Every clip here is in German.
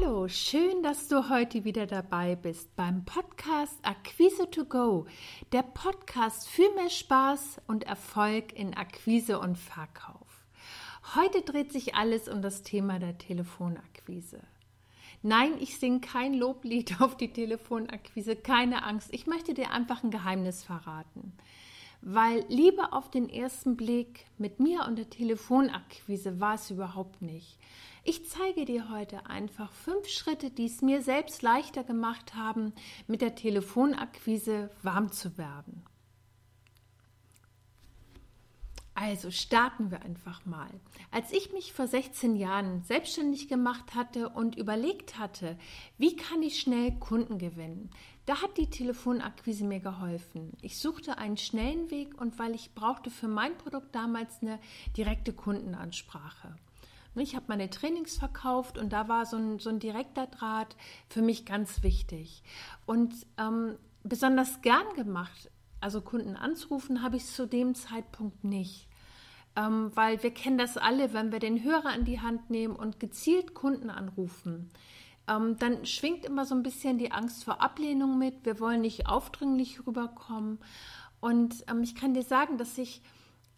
Hallo, schön, dass du heute wieder dabei bist beim Podcast Akquise to Go, der Podcast für mehr Spaß und Erfolg in Akquise und Verkauf. Heute dreht sich alles um das Thema der Telefonakquise. Nein, ich singe kein Loblied auf die Telefonakquise, keine Angst. Ich möchte dir einfach ein Geheimnis verraten. Weil Liebe auf den ersten Blick mit mir und der Telefonakquise war es überhaupt nicht. Ich zeige dir heute einfach fünf Schritte, die es mir selbst leichter gemacht haben, mit der Telefonakquise warm zu werden. Also starten wir einfach mal. Als ich mich vor 16 Jahren selbstständig gemacht hatte und überlegt hatte, wie kann ich schnell Kunden gewinnen, da hat die Telefonakquise mir geholfen. Ich suchte einen schnellen Weg und weil ich brauchte für mein Produkt damals eine direkte Kundenansprache. Ich habe meine Trainings verkauft und da war so ein, so ein direkter Draht für mich ganz wichtig. Und ähm, besonders gern gemacht, also Kunden anzurufen, habe ich zu dem Zeitpunkt nicht. Ähm, weil wir kennen das alle, wenn wir den Hörer in die Hand nehmen und gezielt Kunden anrufen. Ähm, dann schwingt immer so ein bisschen die Angst vor Ablehnung mit. Wir wollen nicht aufdringlich rüberkommen. Und ähm, ich kann dir sagen, dass ich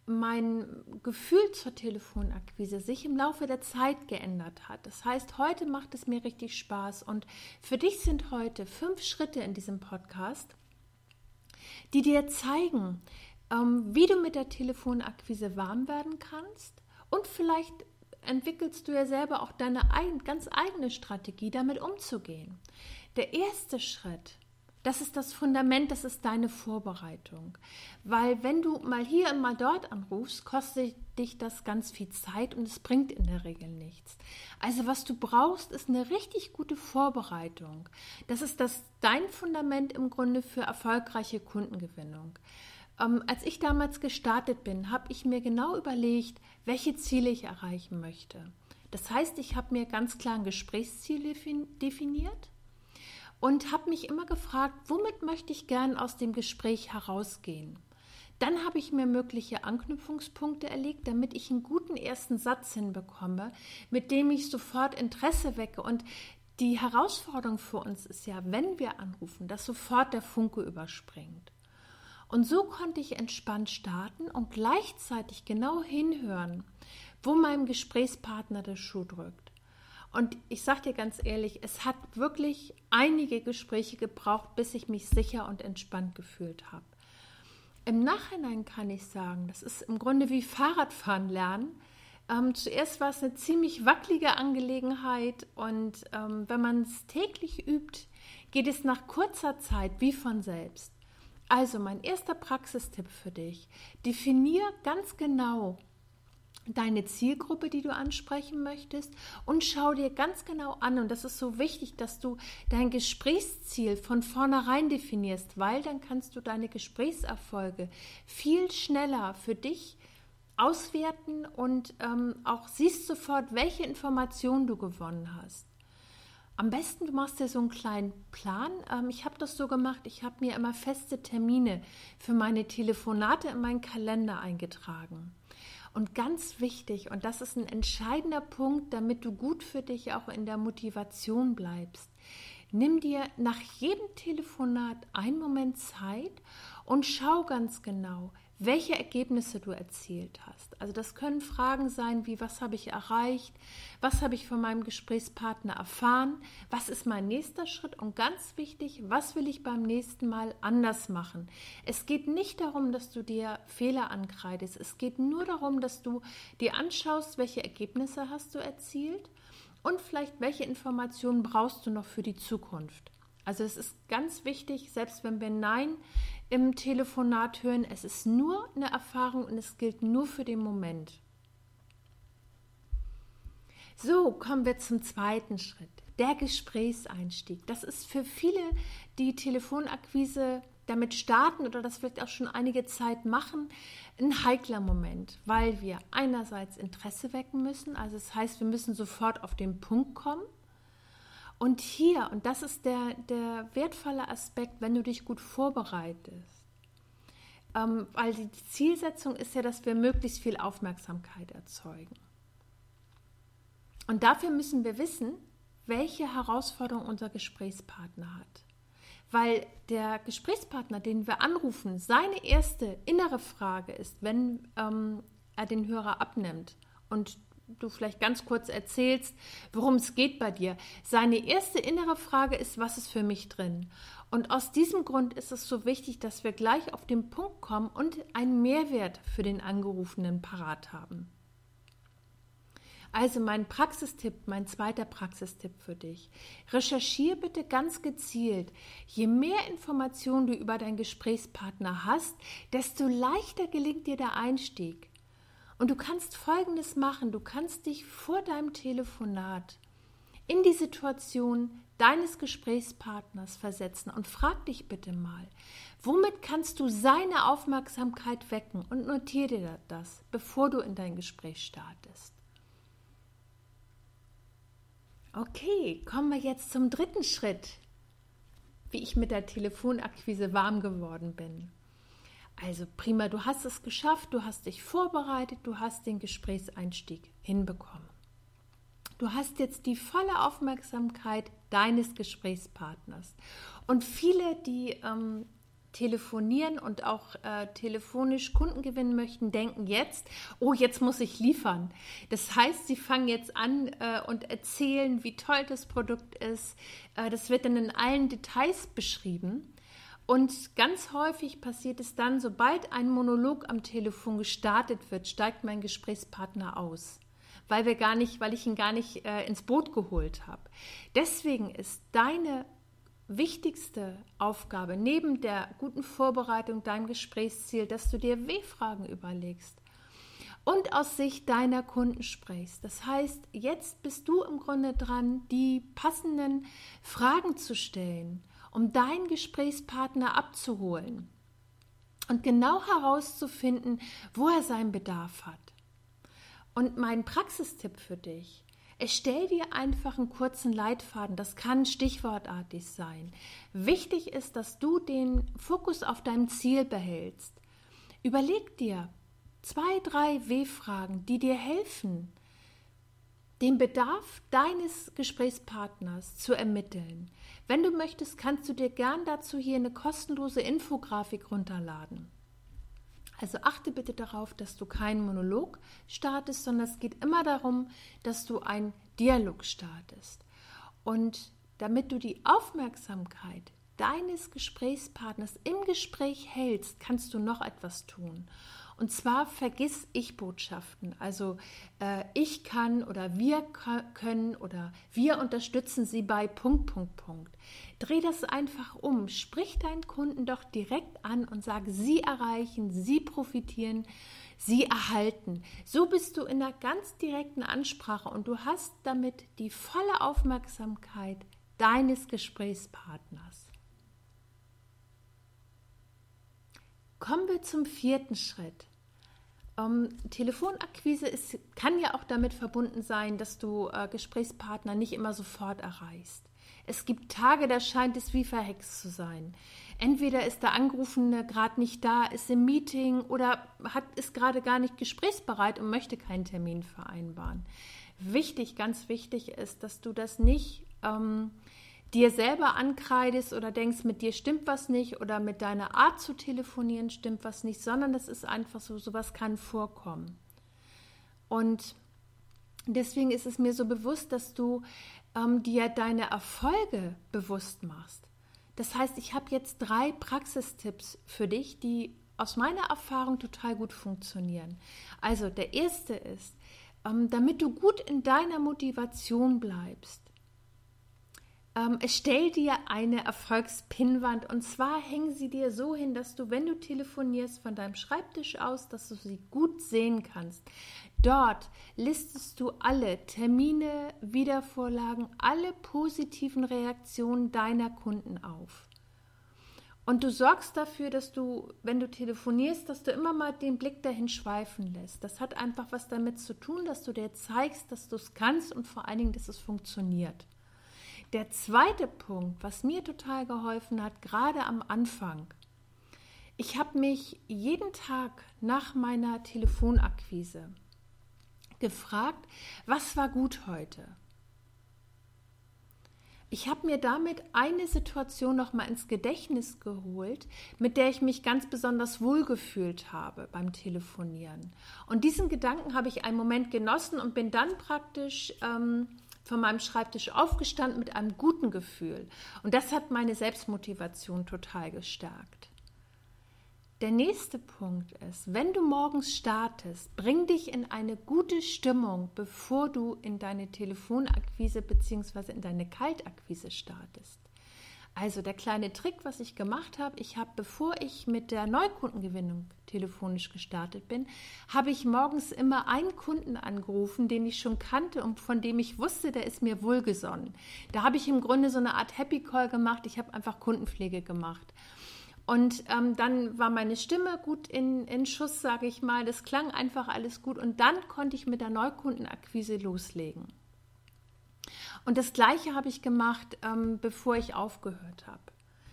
mein Gefühl zur Telefonakquise sich im Laufe der Zeit geändert hat. Das heißt, heute macht es mir richtig Spaß und für dich sind heute fünf Schritte in diesem Podcast, die dir zeigen, ähm, wie du mit der Telefonakquise warm werden kannst und vielleicht entwickelst du ja selber auch deine ganz eigene Strategie, damit umzugehen. Der erste Schritt das ist das Fundament, das ist deine Vorbereitung. Weil wenn du mal hier und mal dort anrufst, kostet dich das ganz viel Zeit und es bringt in der Regel nichts. Also was du brauchst, ist eine richtig gute Vorbereitung. Das ist das, dein Fundament im Grunde für erfolgreiche Kundengewinnung. Ähm, als ich damals gestartet bin, habe ich mir genau überlegt, welche Ziele ich erreichen möchte. Das heißt, ich habe mir ganz klar ein Gesprächsziel definiert und habe mich immer gefragt, womit möchte ich gern aus dem Gespräch herausgehen. Dann habe ich mir mögliche Anknüpfungspunkte erlegt, damit ich einen guten ersten Satz hinbekomme, mit dem ich sofort Interesse wecke. Und die Herausforderung für uns ist ja, wenn wir anrufen, dass sofort der Funke überspringt. Und so konnte ich entspannt starten und gleichzeitig genau hinhören, wo meinem Gesprächspartner der Schuh drückt. Und ich sage dir ganz ehrlich, es hat wirklich einige Gespräche gebraucht, bis ich mich sicher und entspannt gefühlt habe. Im Nachhinein kann ich sagen, das ist im Grunde wie Fahrradfahren lernen. Ähm, zuerst war es eine ziemlich wackelige Angelegenheit und ähm, wenn man es täglich übt, geht es nach kurzer Zeit wie von selbst. Also mein erster Praxistipp für dich, definier ganz genau, deine Zielgruppe, die du ansprechen möchtest und schau dir ganz genau an und das ist so wichtig, dass du dein Gesprächsziel von vornherein definierst, weil dann kannst du deine Gesprächserfolge viel schneller für dich auswerten und ähm, auch siehst sofort, welche Informationen du gewonnen hast. Am besten, du machst dir so einen kleinen Plan. Ähm, ich habe das so gemacht, ich habe mir immer feste Termine für meine Telefonate in meinen Kalender eingetragen. Und ganz wichtig, und das ist ein entscheidender Punkt, damit du gut für dich auch in der Motivation bleibst, nimm dir nach jedem Telefonat einen Moment Zeit und schau ganz genau, welche Ergebnisse du erzielt hast. Also das können Fragen sein wie, was habe ich erreicht, was habe ich von meinem Gesprächspartner erfahren, was ist mein nächster Schritt und ganz wichtig, was will ich beim nächsten Mal anders machen. Es geht nicht darum, dass du dir Fehler ankreidest, es geht nur darum, dass du dir anschaust, welche Ergebnisse hast du erzielt und vielleicht welche Informationen brauchst du noch für die Zukunft. Also es ist ganz wichtig, selbst wenn wir Nein im Telefonat hören. Es ist nur eine Erfahrung und es gilt nur für den Moment. So, kommen wir zum zweiten Schritt, der Gesprächseinstieg. Das ist für viele, die Telefonakquise damit starten oder das vielleicht auch schon einige Zeit machen, ein heikler Moment, weil wir einerseits Interesse wecken müssen, also das heißt, wir müssen sofort auf den Punkt kommen. Und hier, und das ist der, der wertvolle Aspekt, wenn du dich gut vorbereitest, ähm, weil die Zielsetzung ist ja, dass wir möglichst viel Aufmerksamkeit erzeugen. Und dafür müssen wir wissen, welche Herausforderung unser Gesprächspartner hat. Weil der Gesprächspartner, den wir anrufen, seine erste innere Frage ist, wenn ähm, er den Hörer abnimmt und du vielleicht ganz kurz erzählst, worum es geht bei dir. Seine erste innere Frage ist, was ist für mich drin? Und aus diesem Grund ist es so wichtig, dass wir gleich auf den Punkt kommen und einen Mehrwert für den Angerufenen parat haben. Also mein Praxistipp, mein zweiter Praxistipp für dich. Recherchiere bitte ganz gezielt. Je mehr Informationen du über deinen Gesprächspartner hast, desto leichter gelingt dir der Einstieg. Und du kannst Folgendes machen. Du kannst dich vor deinem Telefonat in die Situation deines Gesprächspartners versetzen und frag dich bitte mal, womit kannst du seine Aufmerksamkeit wecken und notiere dir das, bevor du in dein Gespräch startest. Okay, kommen wir jetzt zum dritten Schritt, wie ich mit der Telefonakquise warm geworden bin. Also prima, du hast es geschafft, du hast dich vorbereitet, du hast den Gesprächseinstieg hinbekommen. Du hast jetzt die volle Aufmerksamkeit deines Gesprächspartners. Und viele, die ähm, telefonieren und auch äh, telefonisch Kunden gewinnen möchten, denken jetzt, oh, jetzt muss ich liefern. Das heißt, sie fangen jetzt an äh, und erzählen, wie toll das Produkt ist. Äh, das wird dann in allen Details beschrieben. Und ganz häufig passiert es dann, sobald ein Monolog am Telefon gestartet wird, steigt mein Gesprächspartner aus, weil wir gar nicht, weil ich ihn gar nicht äh, ins Boot geholt habe. Deswegen ist deine wichtigste Aufgabe neben der guten Vorbereitung deinem Gesprächsziel, dass du dir W-Fragen überlegst und aus Sicht deiner Kunden sprichst. Das heißt, jetzt bist du im Grunde dran, die passenden Fragen zu stellen, um deinen Gesprächspartner abzuholen und genau herauszufinden, wo er seinen Bedarf hat. Und mein Praxistipp für dich, Erstell dir einfach einen kurzen Leitfaden. Das kann stichwortartig sein. Wichtig ist, dass du den Fokus auf deinem Ziel behältst. Überleg dir zwei, drei W-Fragen, die dir helfen, den Bedarf deines Gesprächspartners zu ermitteln. Wenn du möchtest, kannst du dir gern dazu hier eine kostenlose Infografik runterladen. Also achte bitte darauf, dass du keinen Monolog startest, sondern es geht immer darum, dass du einen Dialog startest. Und damit du die Aufmerksamkeit deines Gesprächspartners im Gespräch hältst, kannst du noch etwas tun. Und zwar vergiss Ich-Botschaften. Also äh, ich kann oder wir können oder wir unterstützen sie bei Punkt, Punkt, Punkt. Dreh das einfach um. Sprich deinen Kunden doch direkt an und sag, sie erreichen, sie profitieren, sie erhalten. So bist du in einer ganz direkten Ansprache und du hast damit die volle Aufmerksamkeit deines Gesprächspartners. Kommen wir zum vierten Schritt. Ähm, Telefonakquise ist, kann ja auch damit verbunden sein, dass du äh, Gesprächspartner nicht immer sofort erreichst. Es gibt Tage, da scheint es wie verhext zu sein. Entweder ist der Angerufene gerade nicht da, ist im Meeting oder hat, ist gerade gar nicht gesprächsbereit und möchte keinen Termin vereinbaren. Wichtig, ganz wichtig ist, dass du das nicht ähm, dir selber ankreidest oder denkst, mit dir stimmt was nicht oder mit deiner Art zu telefonieren stimmt was nicht, sondern das ist einfach so, sowas kann vorkommen. Und deswegen ist es mir so bewusst, dass du ähm, dir deine Erfolge bewusst machst. Das heißt, ich habe jetzt drei Praxistipps für dich, die aus meiner Erfahrung total gut funktionieren. Also der erste ist, ähm, damit du gut in deiner Motivation bleibst, ähm, stell dir eine Erfolgspinnwand und zwar hängen sie dir so hin, dass du, wenn du telefonierst, von deinem Schreibtisch aus, dass du sie gut sehen kannst. Dort listest du alle Termine, Wiedervorlagen, alle positiven Reaktionen deiner Kunden auf. Und du sorgst dafür, dass du, wenn du telefonierst, dass du immer mal den Blick dahin schweifen lässt. Das hat einfach was damit zu tun, dass du dir zeigst, dass du es kannst und vor allen Dingen, dass es funktioniert. Der zweite Punkt, was mir total geholfen hat, gerade am Anfang, ich habe mich jeden Tag nach meiner Telefonakquise gefragt, was war gut heute? ich habe mir damit eine Situation noch mal ins Gedächtnis geholt, mit der ich mich ganz besonders wohlgefühlt habe beim Telefonieren. Und diesen Gedanken habe ich einen Moment genossen und bin dann praktisch ähm, von meinem Schreibtisch aufgestanden mit einem guten Gefühl. Und das hat meine Selbstmotivation total gestärkt. Der nächste Punkt ist, wenn du morgens startest, bring dich in eine gute Stimmung, bevor du in deine Telefonakquise bzw. in deine Kaltakquise startest. Also der kleine Trick, was ich gemacht habe, ich habe, bevor ich mit der Neukundengewinnung telefonisch gestartet bin, habe ich morgens immer einen Kunden angerufen, den ich schon kannte und von dem ich wusste, der ist mir wohlgesonnen. Da habe ich im Grunde so eine Art Happy Call gemacht. Ich habe einfach Kundenpflege gemacht. Und ähm, dann war meine Stimme gut in, in Schuss, sage ich mal. Das klang einfach alles gut. Und dann konnte ich mit der Neukundenakquise loslegen. Und das Gleiche habe ich gemacht, ähm, bevor ich aufgehört habe.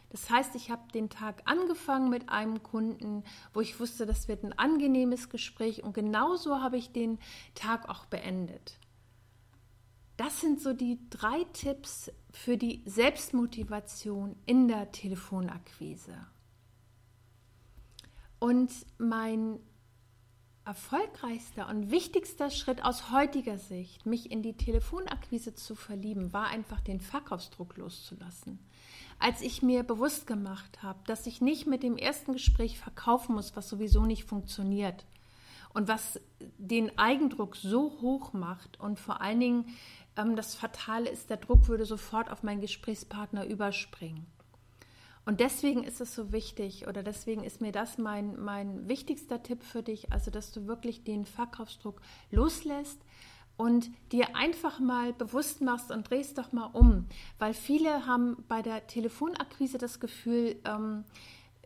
Das heißt, ich habe den Tag angefangen mit einem Kunden, wo ich wusste, das wird ein angenehmes Gespräch. Und genauso habe ich den Tag auch beendet. Das sind so die drei Tipps für die Selbstmotivation in der Telefonakquise. Und mein erfolgreichster und wichtigster Schritt aus heutiger Sicht, mich in die Telefonakquise zu verlieben, war einfach den Verkaufsdruck loszulassen. Als ich mir bewusst gemacht habe, dass ich nicht mit dem ersten Gespräch verkaufen muss, was sowieso nicht funktioniert und was den Eigendruck so hoch macht und vor allen Dingen ähm, das Fatale ist, der Druck würde sofort auf meinen Gesprächspartner überspringen. Und deswegen ist es so wichtig oder deswegen ist mir das mein, mein wichtigster Tipp für dich, also dass du wirklich den Verkaufsdruck loslässt und dir einfach mal bewusst machst und drehst doch mal um, weil viele haben bei der Telefonakquise das Gefühl, ähm,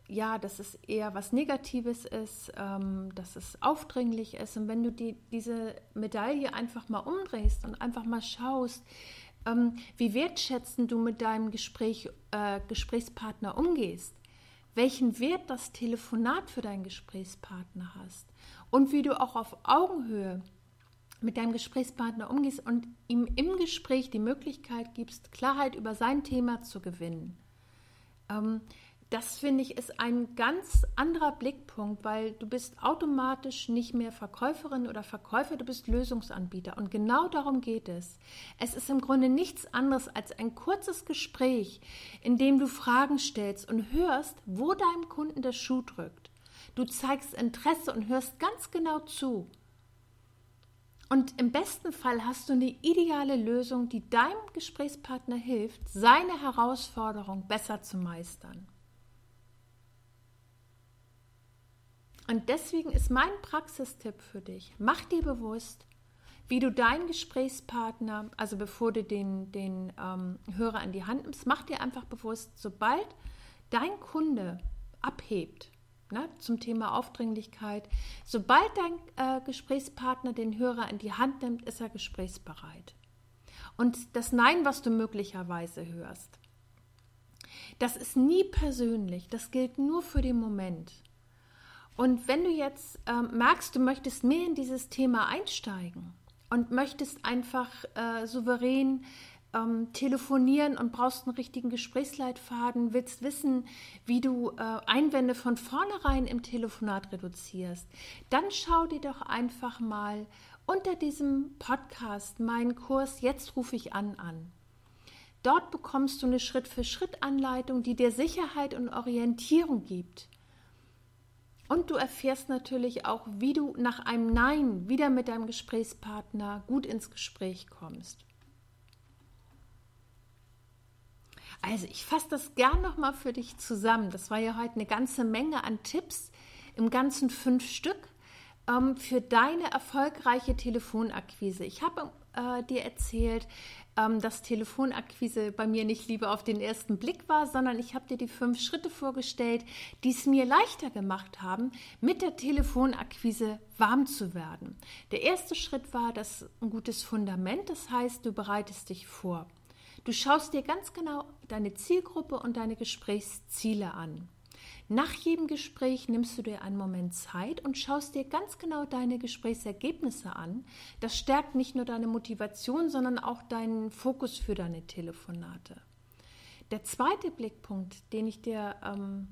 ja, dass es eher was Negatives ist, ähm, dass es aufdringlich ist. Und wenn du die, diese Medaille einfach mal umdrehst und einfach mal schaust, ähm, wie wertschätzend du mit deinem Gespräch, äh, Gesprächspartner umgehst, welchen Wert das Telefonat für deinen Gesprächspartner hast und wie du auch auf Augenhöhe mit deinem Gesprächspartner umgehst und ihm im Gespräch die Möglichkeit gibst, Klarheit über sein Thema zu gewinnen. Ähm, das finde ich ist ein ganz anderer Blickpunkt, weil du bist automatisch nicht mehr Verkäuferin oder Verkäufer, du bist Lösungsanbieter. Und genau darum geht es. Es ist im Grunde nichts anderes als ein kurzes Gespräch, in dem du Fragen stellst und hörst, wo deinem Kunden der Schuh drückt. Du zeigst Interesse und hörst ganz genau zu. Und im besten Fall hast du eine ideale Lösung, die deinem Gesprächspartner hilft, seine Herausforderung besser zu meistern. Und deswegen ist mein Praxistipp für dich, mach dir bewusst, wie du deinen Gesprächspartner, also bevor du den, den ähm, Hörer in die Hand nimmst, mach dir einfach bewusst, sobald dein Kunde abhebt, ne, zum Thema Aufdringlichkeit, sobald dein äh, Gesprächspartner den Hörer in die Hand nimmt, ist er gesprächsbereit. Und das Nein, was du möglicherweise hörst, das ist nie persönlich, das gilt nur für den Moment. Und wenn du jetzt ähm, merkst, du möchtest mehr in dieses Thema einsteigen und möchtest einfach äh, souverän ähm, telefonieren und brauchst einen richtigen Gesprächsleitfaden, willst wissen, wie du äh, Einwände von vornherein im Telefonat reduzierst, dann schau dir doch einfach mal unter diesem Podcast meinen Kurs Jetzt rufe ich an an. Dort bekommst du eine Schritt-für-Schritt-Anleitung, die dir Sicherheit und Orientierung gibt und du erfährst natürlich auch, wie du nach einem Nein wieder mit deinem Gesprächspartner gut ins Gespräch kommst. Also ich fasse das gern nochmal für dich zusammen. Das war ja heute eine ganze Menge an Tipps, im ganzen fünf Stück ähm, für deine erfolgreiche Telefonakquise. Ich habe äh, dir erzählt, ähm, dass Telefonakquise bei mir nicht lieber auf den ersten Blick war, sondern ich habe dir die fünf Schritte vorgestellt, die es mir leichter gemacht haben, mit der Telefonakquise warm zu werden. Der erste Schritt war das ein gutes Fundament, das heißt, du bereitest dich vor. Du schaust dir ganz genau deine Zielgruppe und deine Gesprächsziele an. Nach jedem Gespräch nimmst du dir einen Moment Zeit und schaust dir ganz genau deine Gesprächsergebnisse an. Das stärkt nicht nur deine Motivation, sondern auch deinen Fokus für deine Telefonate. Der zweite Blickpunkt, den ich dir ähm,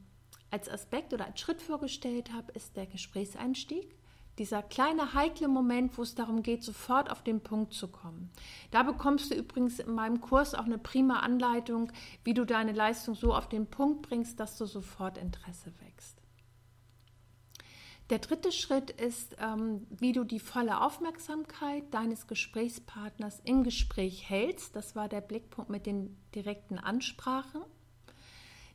als Aspekt oder als Schritt vorgestellt habe, ist der Gesprächseinstieg. Dieser kleine heikle Moment, wo es darum geht, sofort auf den Punkt zu kommen. Da bekommst du übrigens in meinem Kurs auch eine prima Anleitung, wie du deine Leistung so auf den Punkt bringst, dass du sofort Interesse wächst. Der dritte Schritt ist, ähm, wie du die volle Aufmerksamkeit deines Gesprächspartners im Gespräch hältst. Das war der Blickpunkt mit den direkten Ansprachen.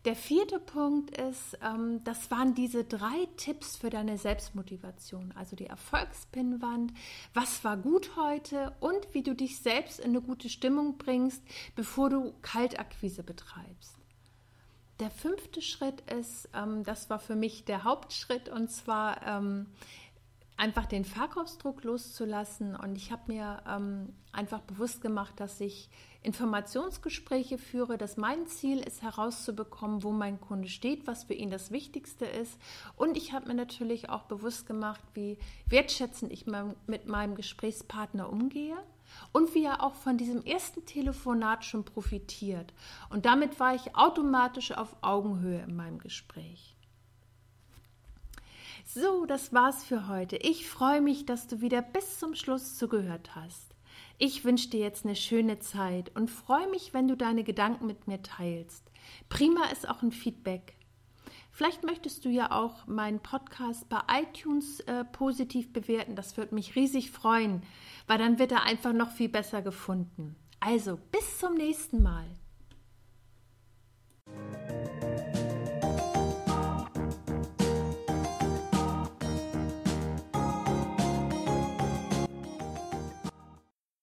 Der vierte Punkt ist, ähm, das waren diese drei Tipps für deine Selbstmotivation, also die Erfolgspinnwand, was war gut heute und wie du dich selbst in eine gute Stimmung bringst, bevor du Kaltakquise betreibst. Der fünfte Schritt ist, ähm, das war für mich der Hauptschritt, und zwar ähm, einfach den Verkaufsdruck loszulassen. Und ich habe mir ähm, einfach bewusst gemacht, dass ich Informationsgespräche führe, dass mein Ziel ist herauszubekommen, wo mein Kunde steht, was für ihn das Wichtigste ist. Und ich habe mir natürlich auch bewusst gemacht, wie wertschätzend ich mit meinem Gesprächspartner umgehe und wie er auch von diesem ersten Telefonat schon profitiert. Und damit war ich automatisch auf Augenhöhe in meinem Gespräch. So, das war's für heute. Ich freue mich, dass du wieder bis zum Schluss zugehört hast. Ich wünsche dir jetzt eine schöne Zeit und freue mich, wenn du deine Gedanken mit mir teilst. Prima ist auch ein Feedback. Vielleicht möchtest du ja auch meinen Podcast bei iTunes äh, positiv bewerten. Das würde mich riesig freuen, weil dann wird er einfach noch viel besser gefunden. Also, bis zum nächsten Mal.